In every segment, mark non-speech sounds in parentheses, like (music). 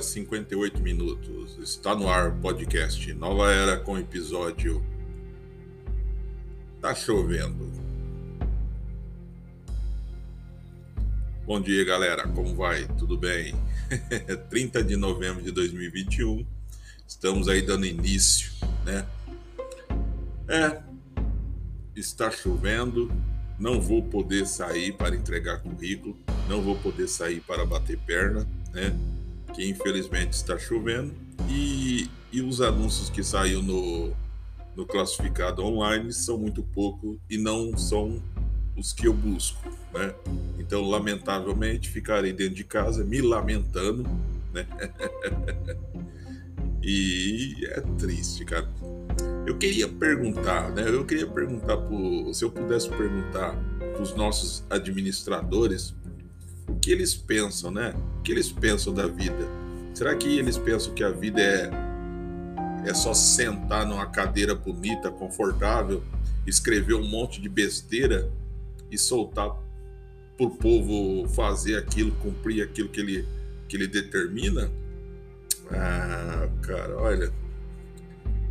5 horas e 58 minutos. Está no ar o podcast Nova Era com episódio Tá chovendo. Bom dia, galera. Como vai? Tudo bem? (laughs) 30 de novembro de 2021. Estamos aí dando início, né? É, está chovendo. Não vou poder sair para entregar currículo. Não vou poder sair para bater perna, né? Que infelizmente está chovendo. E, e os anúncios que saiu no no classificado online são muito pouco e não são os que eu busco, né? Então, lamentavelmente, ficarei dentro de casa me lamentando, né? (laughs) e é triste, cara. Eu queria perguntar, né? Eu queria perguntar pro, se eu pudesse perguntar para os nossos administradores o que eles pensam, né? O que eles pensam da vida? Será que eles pensam que a vida é é só sentar numa cadeira bonita, confortável, escrever um monte de besteira e soltar para o povo fazer aquilo, cumprir aquilo que ele, que ele determina? Ah, cara, olha,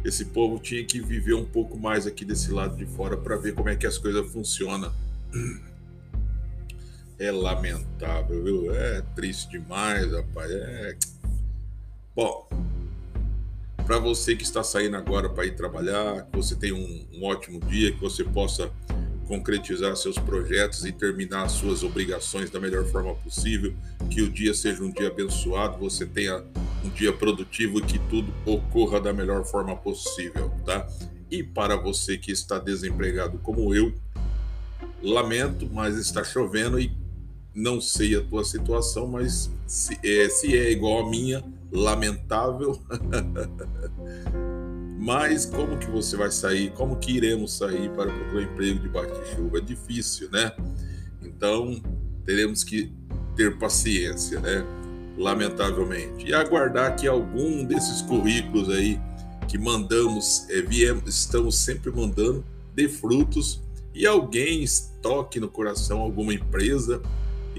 esse povo tinha que viver um pouco mais aqui desse lado de fora para ver como é que as coisas funcionam. É lamentável, viu? É triste demais, rapaz. É. Bom, para você que está saindo agora para ir trabalhar, que você tenha um, um ótimo dia, que você possa concretizar seus projetos e terminar suas obrigações da melhor forma possível, que o dia seja um dia abençoado, você tenha um dia produtivo e que tudo ocorra da melhor forma possível, tá? E para você que está desempregado como eu, lamento, mas está chovendo e não sei a tua situação, mas se é, se é igual a minha, lamentável. (laughs) Mas como que você vai sair? Como que iremos sair para procurar emprego debaixo de chuva? É difícil, né? Então, teremos que ter paciência, né? Lamentavelmente. E aguardar que algum desses currículos aí que mandamos, é, viemos, estamos sempre mandando, dê frutos e alguém toque no coração alguma empresa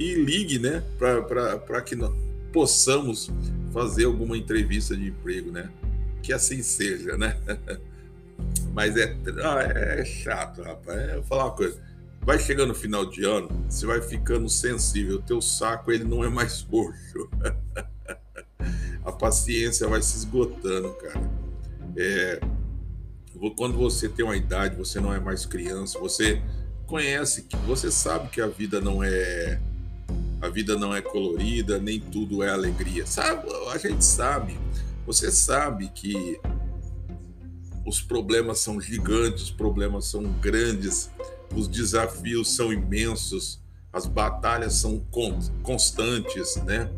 e ligue, né? Para que nós possamos fazer alguma entrevista de emprego, né? Que assim seja, né? (laughs) Mas é, ah, é chato, rapaz. É, vou falar uma coisa. Vai chegando no final de ano, você vai ficando sensível. O teu saco ele não é mais (laughs) roxo. A paciência vai se esgotando, cara. É, quando você tem uma idade, você não é mais criança, você conhece, você sabe que a vida não é a vida não é colorida, nem tudo é alegria. Sabe, a gente sabe, você sabe que os problemas são gigantes, os problemas são grandes, os desafios são imensos, as batalhas são constantes, né?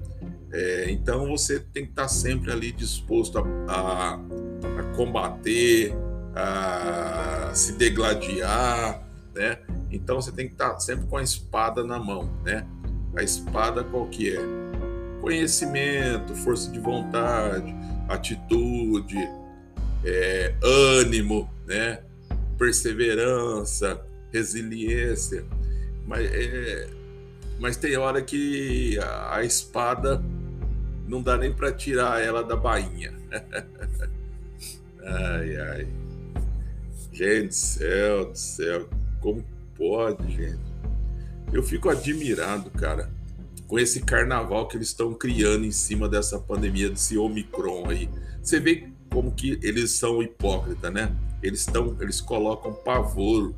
É, então você tem que estar sempre ali disposto a, a, a combater, a se degladiar, né? Então você tem que estar sempre com a espada na mão, né? A espada qual que é? Conhecimento, força de vontade, atitude, é, ânimo, né? perseverança, resiliência. Mas, é, mas tem hora que a, a espada não dá nem para tirar ela da bainha. (laughs) ai, ai. Gente do céu, do céu, como pode, gente? Eu fico admirado, cara, com esse carnaval que eles estão criando em cima dessa pandemia desse Omicron aí. Você vê como que eles são hipócritas, né? Eles estão, eles colocam pavor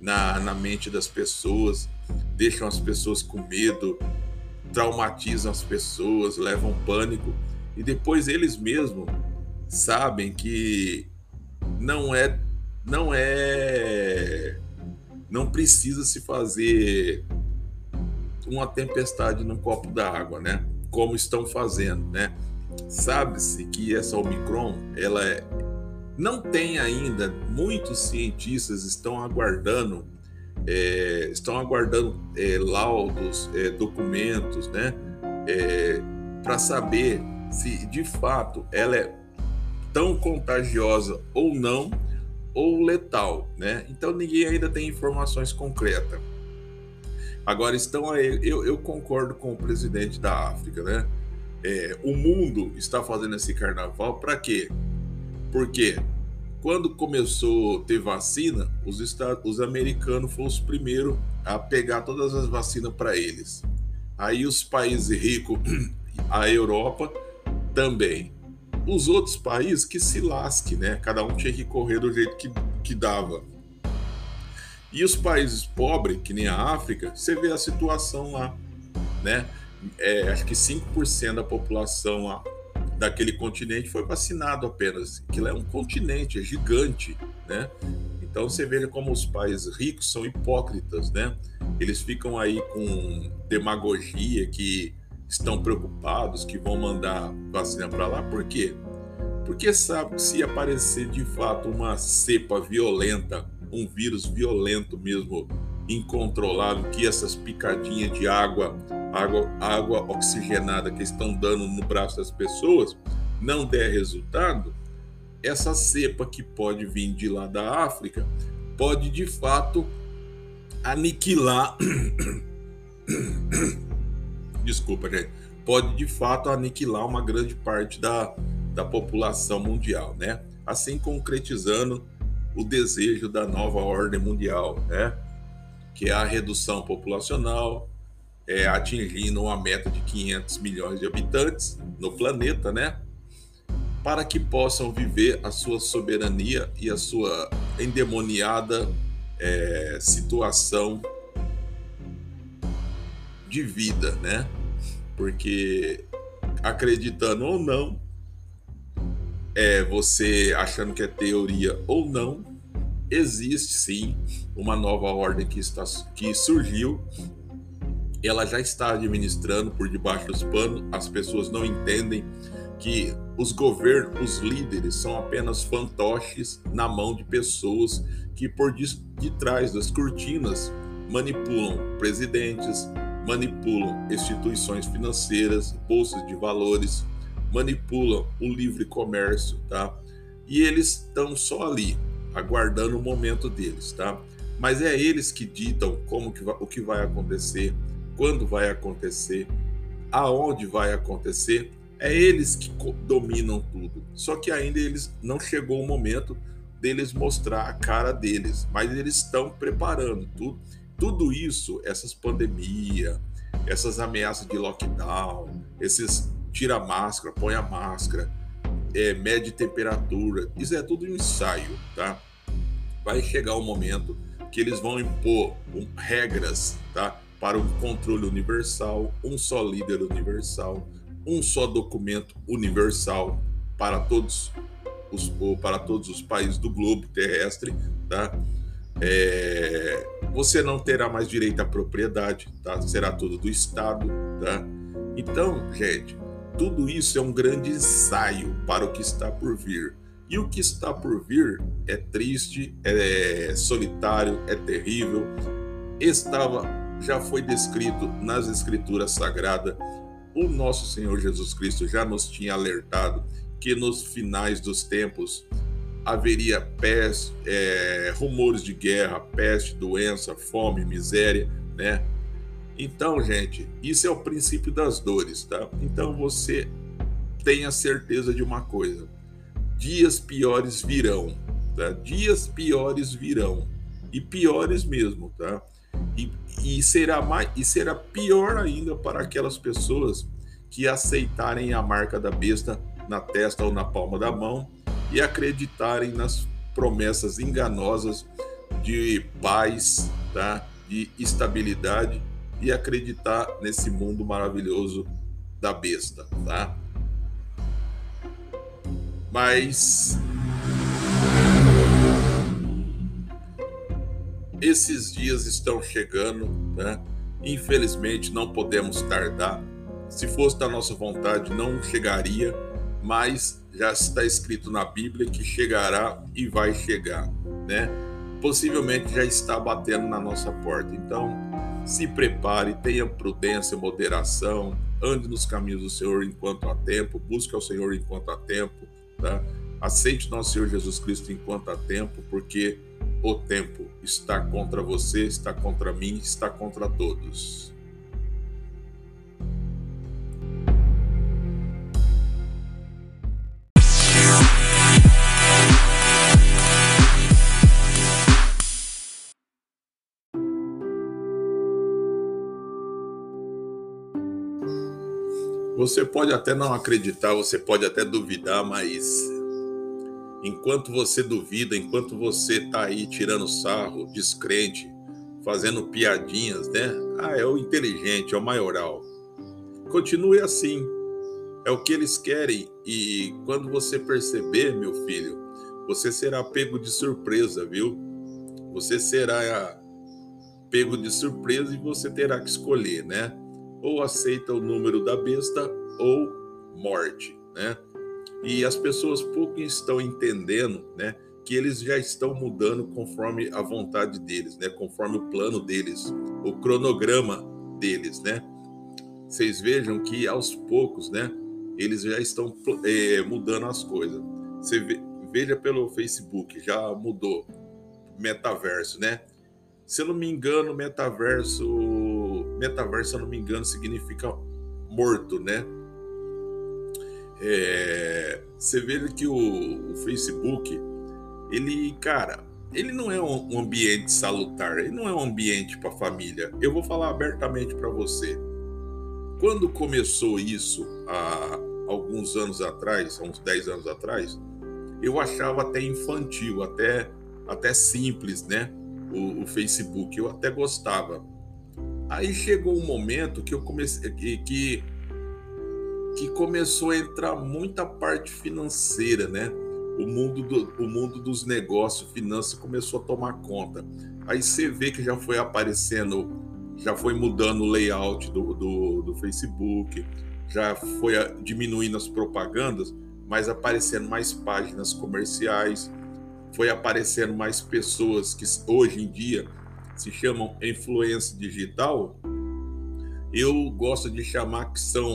na, na mente das pessoas, deixam as pessoas com medo, traumatizam as pessoas, levam pânico e depois eles mesmos sabem que não é não é não precisa se fazer uma tempestade num copo d'água, né? Como estão fazendo, né? Sabe-se que essa Omicron, ela é... não tem ainda, muitos cientistas estão aguardando, é, estão aguardando é, laudos, é, documentos, né? É, para saber se de fato ela é tão contagiosa ou não, ou letal, né? Então ninguém ainda tem informações concretas. Agora estão aí, eu, eu concordo com o presidente da África, né? é, o mundo está fazendo esse carnaval para quê? Porque quando começou a ter vacina, os, estados, os americanos foram os primeiros a pegar todas as vacinas para eles. Aí os países ricos, (clears throat) a Europa também. Os outros países que se lasque, né? Cada um tinha que correr do jeito que, que dava. E os países pobres, que nem a África, você vê a situação lá, né? É, acho que 5% da população lá daquele continente foi vacinado apenas. Aquilo é um continente, é gigante, né? Então você veja como os países ricos são hipócritas, né? Eles ficam aí com demagogia que estão preocupados que vão mandar vacina para lá, por quê? Porque sabe que se aparecer de fato uma cepa violenta, um vírus violento mesmo, incontrolável, que essas picadinhas de água, água, água oxigenada que estão dando no braço das pessoas, não der resultado, essa cepa que pode vir de lá da África pode de fato aniquilar (coughs) desculpa, gente, pode de fato aniquilar uma grande parte da, da população mundial, né? Assim concretizando o desejo da nova ordem mundial, né? Que é a redução populacional, é, atingindo uma meta de 500 milhões de habitantes no planeta, né? Para que possam viver a sua soberania e a sua endemoniada é, situação de vida, né? Porque acreditando ou não, é você achando que é teoria ou não, existe sim uma nova ordem que está que surgiu. Ela já está administrando por debaixo dos panos, as pessoas não entendem que os governos, os líderes são apenas fantoches na mão de pessoas que por de, de trás das cortinas manipulam presidentes, manipulam instituições financeiras, bolsas de valores, manipulam o livre comércio, tá? E eles estão só ali, aguardando o momento deles, tá? Mas é eles que ditam como que o que vai acontecer, quando vai acontecer, aonde vai acontecer. É eles que dominam tudo. Só que ainda eles não chegou o momento deles mostrar a cara deles, mas eles estão preparando tudo tudo isso, essas pandemias, essas ameaças de lockdown, esses tira a máscara, põe a máscara, é, mede temperatura, isso é tudo um ensaio, tá? Vai chegar o momento que eles vão impor um, regras, tá? Para um controle universal, um só líder universal, um só documento universal para todos os, para todos os países do globo terrestre, tá? É, você não terá mais direito à propriedade, tá? Será tudo do Estado, tá? Então, gente, tudo isso é um grande ensaio para o que está por vir. E o que está por vir é triste, é solitário, é terrível. Estava, já foi descrito nas Escrituras Sagradas. O nosso Senhor Jesus Cristo já nos tinha alertado que nos finais dos tempos haveria peste, é, rumores de guerra, peste, doença, fome, miséria, né? Então, gente, isso é o princípio das dores, tá? Então você tenha certeza de uma coisa: dias piores virão, tá? Dias piores virão e piores mesmo, tá? E, e será mais e será pior ainda para aquelas pessoas que aceitarem a marca da besta na testa ou na palma da mão e acreditarem nas promessas enganosas de paz, tá? de estabilidade e acreditar nesse mundo maravilhoso da besta, tá? Mas esses dias estão chegando, né? Infelizmente não podemos tardar. Se fosse da nossa vontade, não chegaria, mas já está escrito na Bíblia que chegará e vai chegar, né? Possivelmente já está batendo na nossa porta. Então, se prepare, tenha prudência, moderação, ande nos caminhos do Senhor enquanto há tempo, busque ao Senhor enquanto há tempo, tá? Aceite nosso Senhor Jesus Cristo enquanto há tempo, porque o tempo está contra você, está contra mim, está contra todos. Você pode até não acreditar, você pode até duvidar, mas enquanto você duvida, enquanto você tá aí tirando sarro, descrente, fazendo piadinhas, né? Ah, é o inteligente, é o maioral. Continue assim. É o que eles querem e quando você perceber, meu filho, você será pego de surpresa, viu? Você será pego de surpresa e você terá que escolher, né? Ou aceita o número da besta ou morte, né? E as pessoas pouco estão entendendo, né? Que eles já estão mudando conforme a vontade deles, né? Conforme o plano deles, o cronograma deles, né? Vocês vejam que aos poucos, né? eles já estão é, mudando as coisas. Você veja pelo Facebook, já mudou metaverso, né? Se eu não me engano, metaverso, metaverso, se eu não me engano, significa morto, né? É, você vê que o, o, Facebook, ele, cara, ele não é um ambiente salutar, ele não é um ambiente para família. Eu vou falar abertamente para você. Quando começou isso há alguns anos atrás, há uns 10 anos atrás, eu achava até infantil, até, até simples, né? O, o Facebook, eu até gostava. Aí chegou um momento que eu comecei que, que, começou a entrar muita parte financeira, né? O mundo, do, o mundo dos negócios, finanças começou a tomar conta. Aí você vê que já foi aparecendo já foi mudando o layout do, do, do Facebook, já foi diminuindo as propagandas, mas aparecendo mais páginas comerciais, foi aparecendo mais pessoas que hoje em dia se chamam influência digital. Eu gosto de chamar que são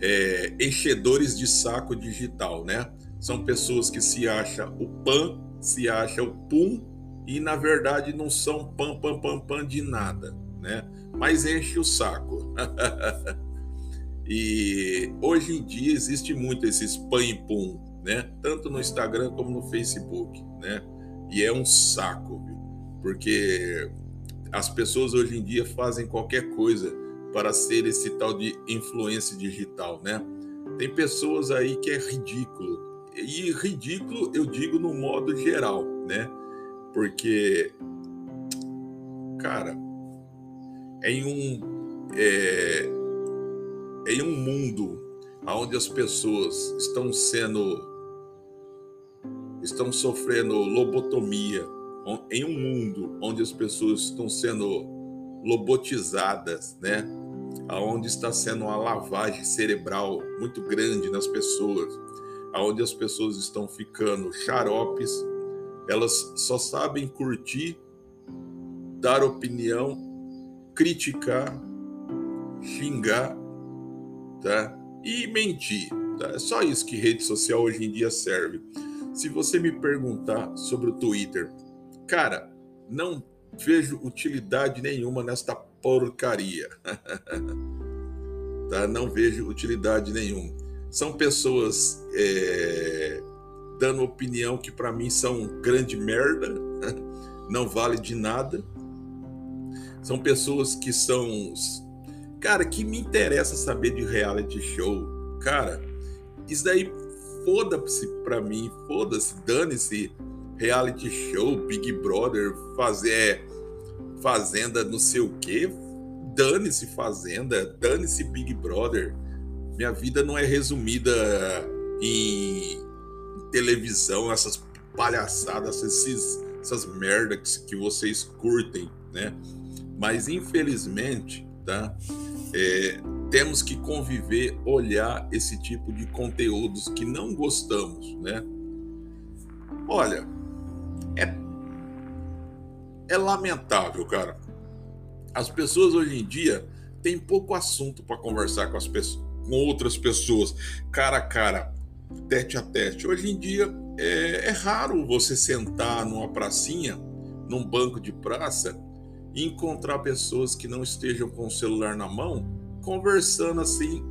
é, enchedores de saco digital, né? São pessoas que se acham o pan, se acham o pum e na verdade não são pam, pam, pam, pam de nada, né? Mas enche o saco. (laughs) e hoje em dia existe muito esse spam e pum, né? Tanto no Instagram como no Facebook, né? E é um saco? Porque as pessoas hoje em dia fazem qualquer coisa para ser esse tal de influência digital, né? Tem pessoas aí que é ridículo. E ridículo eu digo no modo geral, né? Porque, cara, em um, é, em um mundo onde as pessoas estão sendo, estão sofrendo lobotomia, em um mundo onde as pessoas estão sendo lobotizadas, né? Aonde está sendo uma lavagem cerebral muito grande nas pessoas, aonde as pessoas estão ficando xaropes elas só sabem curtir, dar opinião, criticar, xingar, tá? E mentir. Tá? É só isso que rede social hoje em dia serve. Se você me perguntar sobre o Twitter, cara, não vejo utilidade nenhuma nesta porcaria. (laughs) tá? Não vejo utilidade nenhuma. São pessoas é, dando opinião que para mim são grande merda, (laughs) não vale de nada. São pessoas que são. Cara, que me interessa saber de reality show. Cara, isso daí foda-se pra mim, foda-se, dane-se reality show, Big Brother, fazer fazenda não sei o quê. Dane-se fazenda, dane-se Big Brother. Minha vida não é resumida em televisão, essas palhaçadas, esses, essas merdas que, que vocês curtem, né? Mas infelizmente, tá? É, temos que conviver, olhar esse tipo de conteúdos que não gostamos, né? Olha, é, é lamentável, cara. As pessoas hoje em dia têm pouco assunto para conversar com as pessoas, com outras pessoas, cara a cara tete a tete. Hoje em dia é, é raro você sentar numa pracinha, num banco de praça, e encontrar pessoas que não estejam com o celular na mão, conversando assim,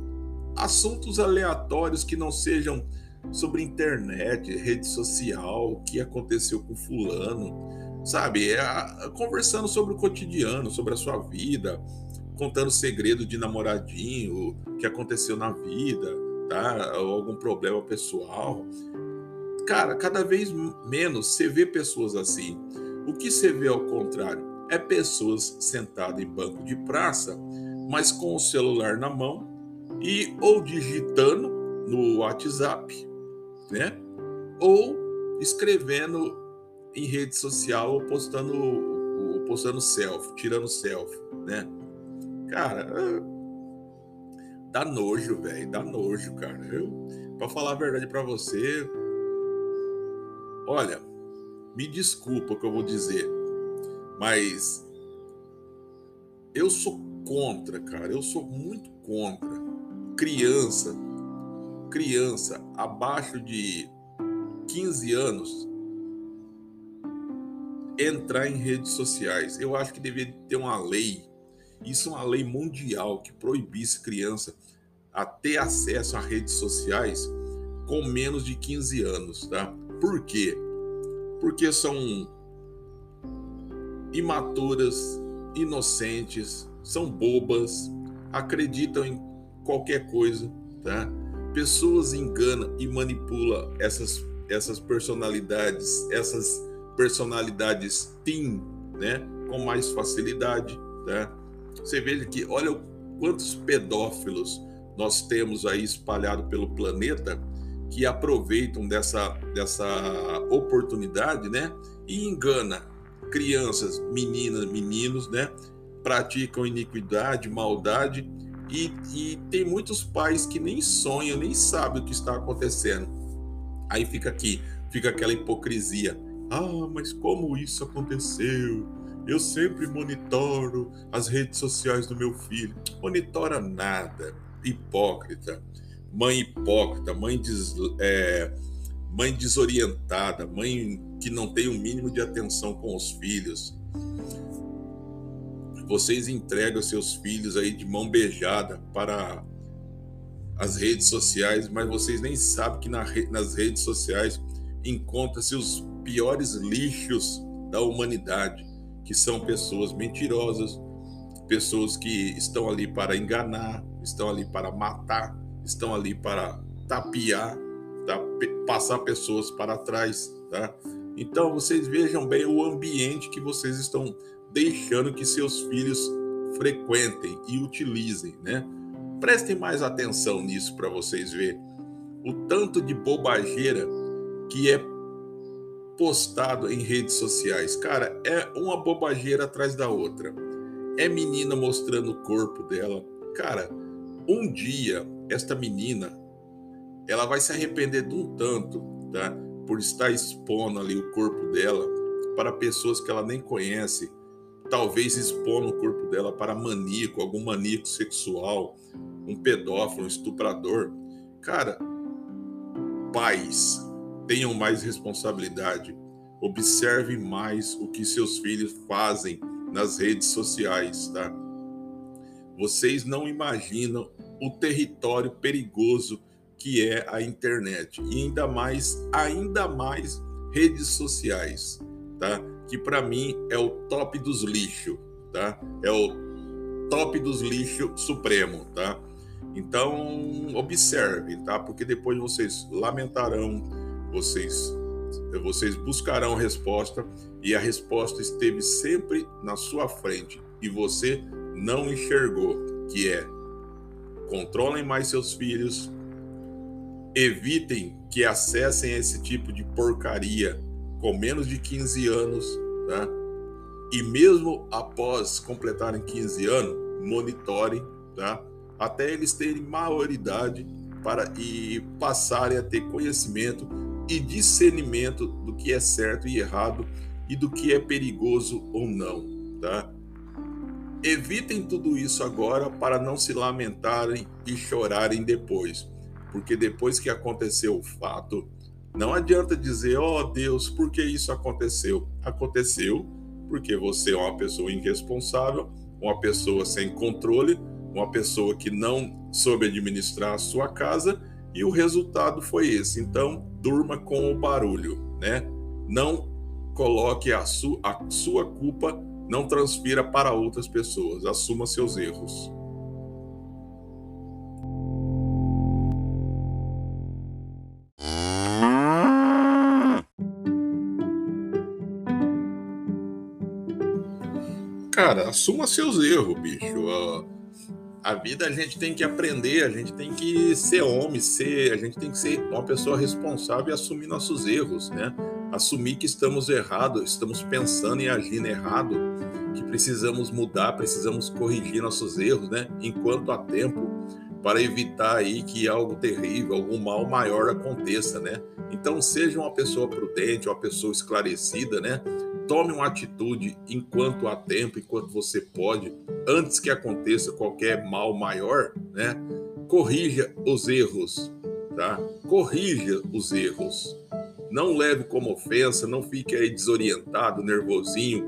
assuntos aleatórios que não sejam sobre internet, rede social, o que aconteceu com fulano, sabe? É, conversando sobre o cotidiano, sobre a sua vida, contando segredo de namoradinho, que aconteceu na vida, tá? Ou algum problema pessoal. Cara, cada vez menos você vê pessoas assim. O que você vê ao contrário é pessoas sentadas em banco de praça, mas com o celular na mão e ou digitando no WhatsApp, né? Ou escrevendo em rede social ou postando, ou postando selfie, tirando selfie, né? Cara, dá nojo, velho, dá nojo, cara. Eu, pra falar a verdade para você, olha, me desculpa o que eu vou dizer, mas eu sou contra, cara. Eu sou muito contra criança, criança abaixo de 15 anos entrar em redes sociais. Eu acho que deveria ter uma lei, isso é uma lei mundial que proibisse criança a ter acesso a redes sociais com menos de 15 anos, tá? Por quê? Porque são imaturas, inocentes, são bobas, acreditam em qualquer coisa, tá? Pessoas enganam e manipulam essas essas personalidades, essas personalidades teen, né, com mais facilidade, tá? Você vê que olha quantos pedófilos nós temos aí espalhado pelo planeta que aproveitam dessa dessa oportunidade, né, e engana crianças, meninas, meninos, né? Praticam iniquidade, maldade e, e tem muitos pais que nem sonham, nem sabem o que está acontecendo. Aí fica aqui, fica aquela hipocrisia. Ah, mas como isso aconteceu? Eu sempre monitoro as redes sociais do meu filho. Monitora nada. Hipócrita. Mãe hipócrita, mãe des, é, mãe desorientada, mãe que não tem o um mínimo de atenção com os filhos. Vocês entregam seus filhos aí de mão beijada para as redes sociais, mas vocês nem sabem que na, nas redes sociais encontra-se os piores lixos da humanidade, que são pessoas mentirosas, pessoas que estão ali para enganar, estão ali para matar, estão ali para tapear, tá? passar pessoas para trás, tá? Então vocês vejam bem o ambiente que vocês estão deixando que seus filhos frequentem e utilizem, né? Prestem mais atenção nisso para vocês verem o tanto de bobageira que é postado em redes sociais. Cara, é uma bobageira atrás da outra. É menina mostrando o corpo dela. Cara, um dia esta menina ela vai se arrepender de um tanto, tá? Por estar expondo ali o corpo dela para pessoas que ela nem conhece, talvez expondo o corpo dela para maníaco, algum maníaco sexual, um pedófilo, um estuprador. Cara, pais, tenham mais responsabilidade. Observe mais o que seus filhos fazem nas redes sociais, tá? Vocês não imaginam o território perigoso que é a internet e ainda mais, ainda mais redes sociais, tá? Que para mim é o top dos lixos, tá? É o top dos lixos supremo, tá? Então observe, tá? Porque depois vocês lamentarão, vocês vocês buscarão resposta e a resposta esteve sempre na sua frente e você não enxergou, que é controlem mais seus filhos, evitem que acessem esse tipo de porcaria com menos de 15 anos, tá? E mesmo após completarem 15 anos, monitorem, tá? Até eles terem maioridade para e passarem a ter conhecimento e discernimento do que é certo e errado e do que é perigoso ou não, tá? Evitem tudo isso agora para não se lamentarem e chorarem depois porque depois que aconteceu o fato, não adianta dizer, ó oh, Deus, por que isso aconteceu? Aconteceu porque você é uma pessoa irresponsável, uma pessoa sem controle, uma pessoa que não soube administrar a sua casa e o resultado foi esse. Então, durma com o barulho, né? Não coloque a, su a sua culpa não transfira para outras pessoas. Assuma seus erros. Cara, assuma seus erros, bicho. A vida a gente tem que aprender, a gente tem que ser homem, ser, a gente tem que ser uma pessoa responsável e assumir nossos erros, né? Assumir que estamos errados, estamos pensando e agindo errado, que precisamos mudar, precisamos corrigir nossos erros, né? Enquanto há tempo, para evitar aí que algo terrível, algum mal maior aconteça, né? Então seja uma pessoa prudente, uma pessoa esclarecida, né? tome uma atitude enquanto há tempo, enquanto você pode, antes que aconteça qualquer mal maior, né? Corrija os erros, tá? Corrija os erros. Não leve como ofensa, não fique aí desorientado, nervosinho,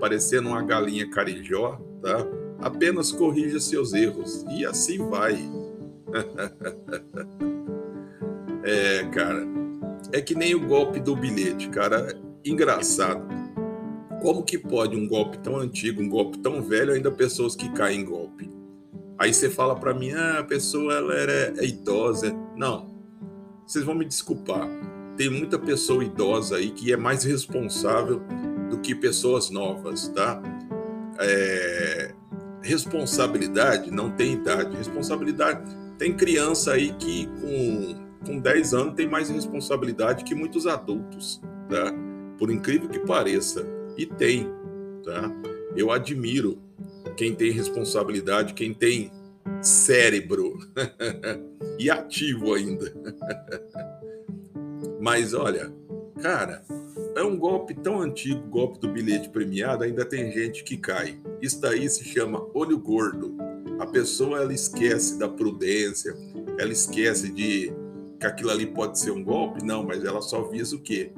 parecendo uma galinha carijó, tá? Apenas corrija seus erros e assim vai. (laughs) é, cara, é que nem o golpe do bilhete, cara. Engraçado como que pode um golpe tão antigo, um golpe tão velho, ainda pessoas que caem em golpe? Aí você fala para mim, ah, a pessoa ela é, é idosa. Não, vocês vão me desculpar. Tem muita pessoa idosa aí que é mais responsável do que pessoas novas, tá? É... Responsabilidade não tem idade. Responsabilidade tem criança aí que com, com 10 anos tem mais responsabilidade que muitos adultos, tá? Por incrível que pareça. E tem, tá? Eu admiro quem tem responsabilidade, quem tem cérebro (laughs) e ativo ainda. (laughs) Mas olha, cara, é um golpe tão antigo, golpe do bilhete premiado, ainda tem gente que cai. Isso daí se chama olho gordo. A pessoa ela esquece da prudência, ela esquece de que aquilo ali pode ser um golpe, não, mas ela só visa o quê?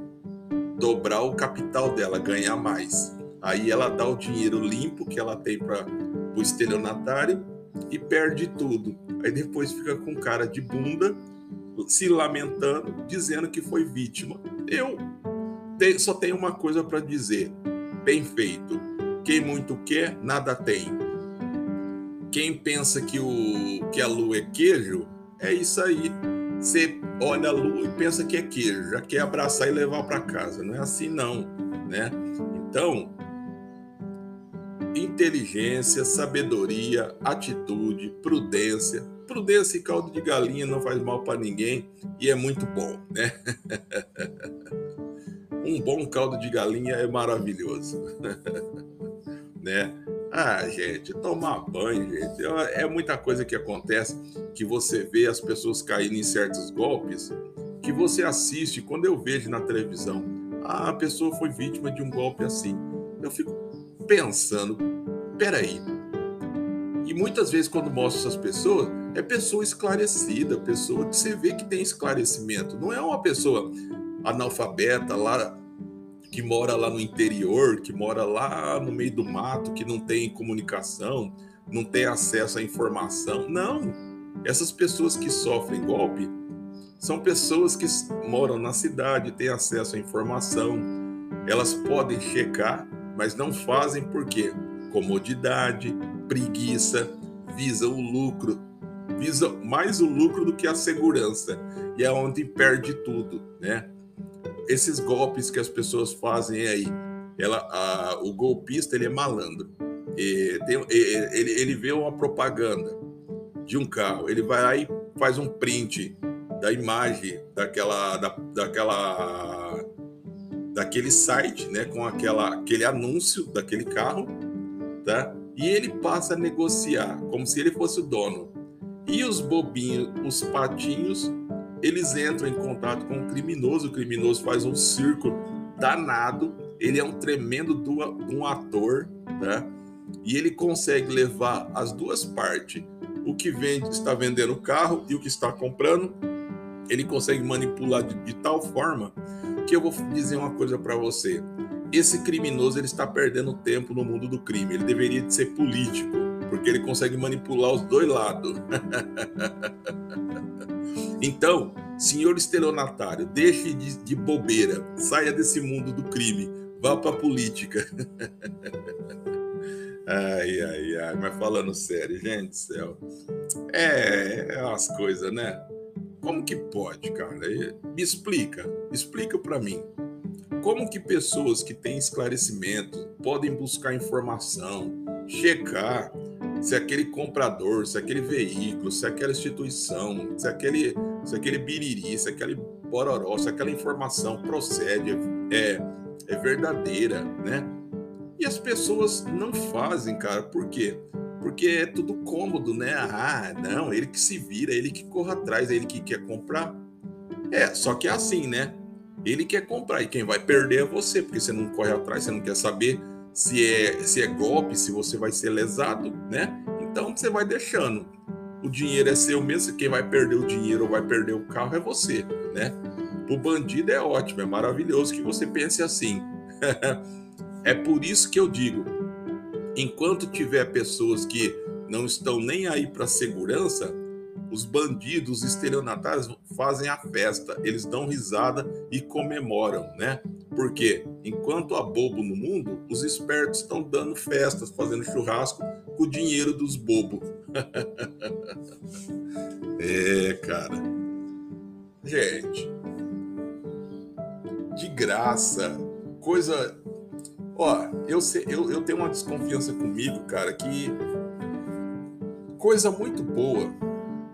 dobrar o capital dela, ganhar mais. Aí ela dá o dinheiro limpo que ela tem para o estelionatário e perde tudo. Aí depois fica com cara de bunda, se lamentando, dizendo que foi vítima. Eu só tenho uma coisa para dizer: bem feito. Quem muito quer, nada tem. Quem pensa que, o, que a lua é queijo, é isso aí. Você olha a lua e pensa que é queijo, já quer abraçar e levar para casa. Não é assim não, né? Então, inteligência, sabedoria, atitude, prudência. Prudência e caldo de galinha não faz mal para ninguém e é muito bom, né? (laughs) um bom caldo de galinha é maravilhoso, (laughs) né? Ah, gente, tomar banho, gente, é muita coisa que acontece que você vê as pessoas caindo em certos golpes que você assiste quando eu vejo na televisão. Ah, a pessoa foi vítima de um golpe assim. Eu fico pensando, peraí. E muitas vezes quando mostro essas pessoas, é pessoa esclarecida, pessoa que você vê que tem esclarecimento. Não é uma pessoa analfabeta lá que mora lá no interior, que mora lá no meio do mato, que não tem comunicação, não tem acesso à informação. Não. Essas pessoas que sofrem golpe são pessoas que moram na cidade, têm acesso à informação. Elas podem checar, mas não fazem por quê? Comodidade, preguiça, visa o lucro, visa mais o lucro do que a segurança. E é onde perde tudo, né? Esses golpes que as pessoas fazem aí, ela, a, o golpista ele é malandro. E tem, ele, ele vê uma propaganda de um carro, ele vai lá e faz um print da imagem daquela, da, daquela, daquele site, né, com aquela, aquele anúncio daquele carro, tá? E ele passa a negociar como se ele fosse o dono. E os bobinhos, os patinhos, eles entram em contato com o criminoso, o criminoso faz um circo danado, ele é um tremendo do, um ator, né? E ele consegue levar as duas partes, o que vende, está vendendo o carro e o que está comprando, ele consegue manipular de, de tal forma que eu vou dizer uma coisa para você. Esse criminoso ele está perdendo tempo no mundo do crime. Ele deveria de ser político, porque ele consegue manipular os dois lados. (laughs) Então, senhor estelionatário, deixe de, de bobeira, saia desse mundo do crime, vá para a política. (laughs) Ai, ai, ai. Mas falando sério, gente do céu. É, é umas coisas, né? Como que pode, cara? Me explica. Explica para mim. Como que pessoas que têm esclarecimento podem buscar informação, checar se aquele comprador, se aquele veículo, se aquela instituição, se aquele, se aquele biriri, se aquele bororó, se aquela informação procede, é, é verdadeira, né? E as pessoas não fazem, cara. Por quê? Porque é tudo cômodo, né? Ah, não, ele que se vira, ele que corra atrás, ele que quer comprar. É, só que é assim, né? Ele quer comprar e quem vai perder é você, porque você não corre atrás, você não quer saber se é, se é golpe, se você vai ser lesado, né? Então você vai deixando. O dinheiro é seu mesmo, quem vai perder o dinheiro ou vai perder o carro é você, né? O bandido é ótimo, é maravilhoso que você pense assim. (laughs) é por isso que eu digo, enquanto tiver pessoas que não estão nem aí para segurança, os bandidos, os estelionatários fazem a festa, eles dão risada e comemoram, né? Porque enquanto há bobo no mundo, os espertos estão dando festas, fazendo churrasco com o dinheiro dos bobos. (laughs) é, cara. Gente, de graça, coisa. Ó, eu, sei, eu, eu tenho uma desconfiança comigo, cara, que coisa muito boa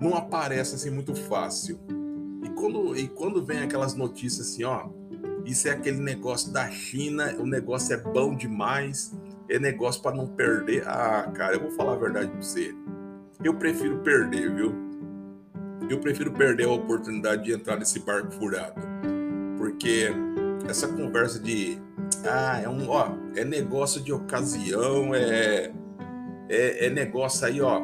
não aparece assim muito fácil. E quando, e quando vem aquelas notícias assim, ó, isso é aquele negócio da China, o negócio é bom demais, é negócio para não perder. Ah, cara, eu vou falar a verdade para você. Eu prefiro perder, viu? Eu prefiro perder a oportunidade de entrar nesse barco furado. Porque essa conversa de ah, é um, ó, é negócio de ocasião, é é, é negócio aí, ó,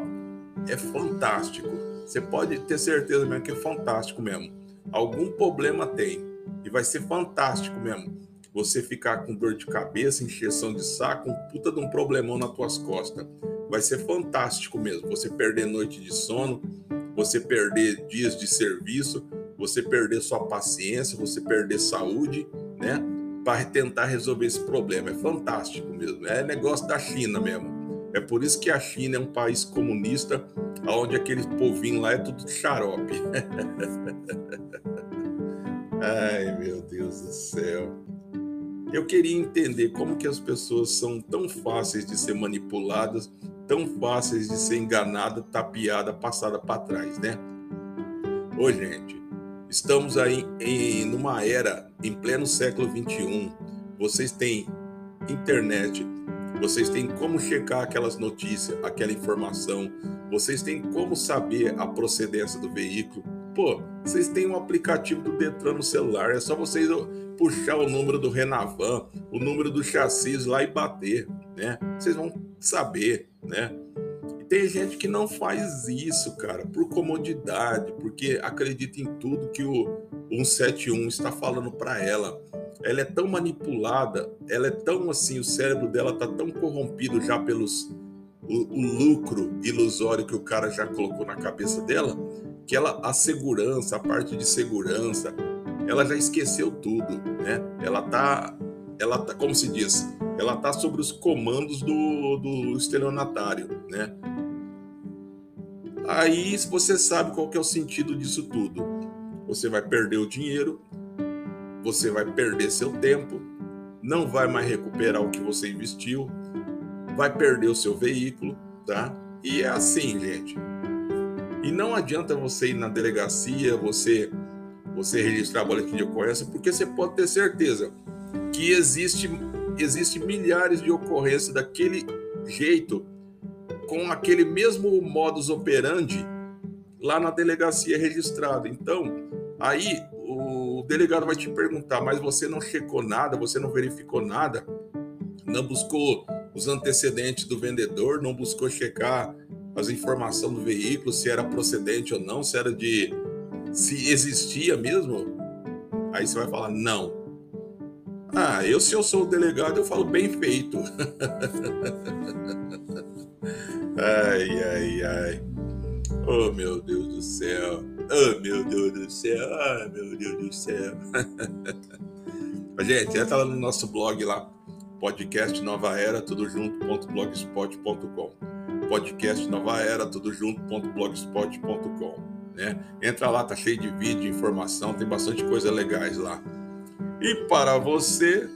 é fantástico você pode ter certeza mesmo que é fantástico mesmo. Algum problema tem. E vai ser fantástico mesmo. Você ficar com dor de cabeça, encheção de saco, um puta de um problemão nas tuas costas. Vai ser fantástico mesmo. Você perder noite de sono, você perder dias de serviço, você perder sua paciência, você perder saúde, né? Para tentar resolver esse problema. É fantástico mesmo. É negócio da China mesmo. É por isso que a China é um país comunista, onde aquele povinho lá é tudo xarope. (laughs) Ai, meu Deus do céu. Eu queria entender como que as pessoas são tão fáceis de ser manipuladas, tão fáceis de ser enganadas, tapeadas, passadas para trás, né? Ô, gente, estamos aí em numa era, em pleno século 21. Vocês têm internet, vocês têm como checar aquelas notícias, aquela informação, vocês têm como saber a procedência do veículo. Pô, vocês têm um aplicativo do Detran no celular, é só vocês puxar o número do Renavan, o número do chassi lá e bater, né? Vocês vão saber, né? E tem gente que não faz isso, cara, por comodidade, porque acredita em tudo que o 171 está falando para ela ela é tão manipulada, ela é tão assim, o cérebro dela tá tão corrompido já pelos o, o, lucro ilusório que o cara já colocou na cabeça dela, que ela a segurança, a parte de segurança, ela já esqueceu tudo, né? Ela tá ela tá, como se diz, ela tá sobre os comandos do, do estelionatário, né? Aí você sabe qual que é o sentido disso tudo. Você vai perder o dinheiro, você vai perder seu tempo, não vai mais recuperar o que você investiu, vai perder o seu veículo, tá? E é assim, gente. E não adianta você ir na delegacia, você você registrar boletim de ocorrência, porque você pode ter certeza que existe existe milhares de ocorrências daquele jeito, com aquele mesmo modus operandi lá na delegacia registrado. Então, aí o delegado vai te perguntar, mas você não checou nada, você não verificou nada, não buscou os antecedentes do vendedor, não buscou checar as informações do veículo, se era procedente ou não, se era de. se existia mesmo. Aí você vai falar, não. Ah, eu, se eu sou o delegado, eu falo bem feito. (laughs) ai, ai, ai. Oh, meu Deus do céu. Oh, meu Deus do céu. Oh, meu Deus do céu. (laughs) Gente, entra lá no nosso blog lá, podcast Nova Era, tudo junto.blogspot.com. Podcast Nova Era, tudo junto.blogspot.com. Né? Entra lá, tá cheio de vídeo, informação, tem bastante coisa legais lá. E para você,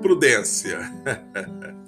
prudência. (laughs)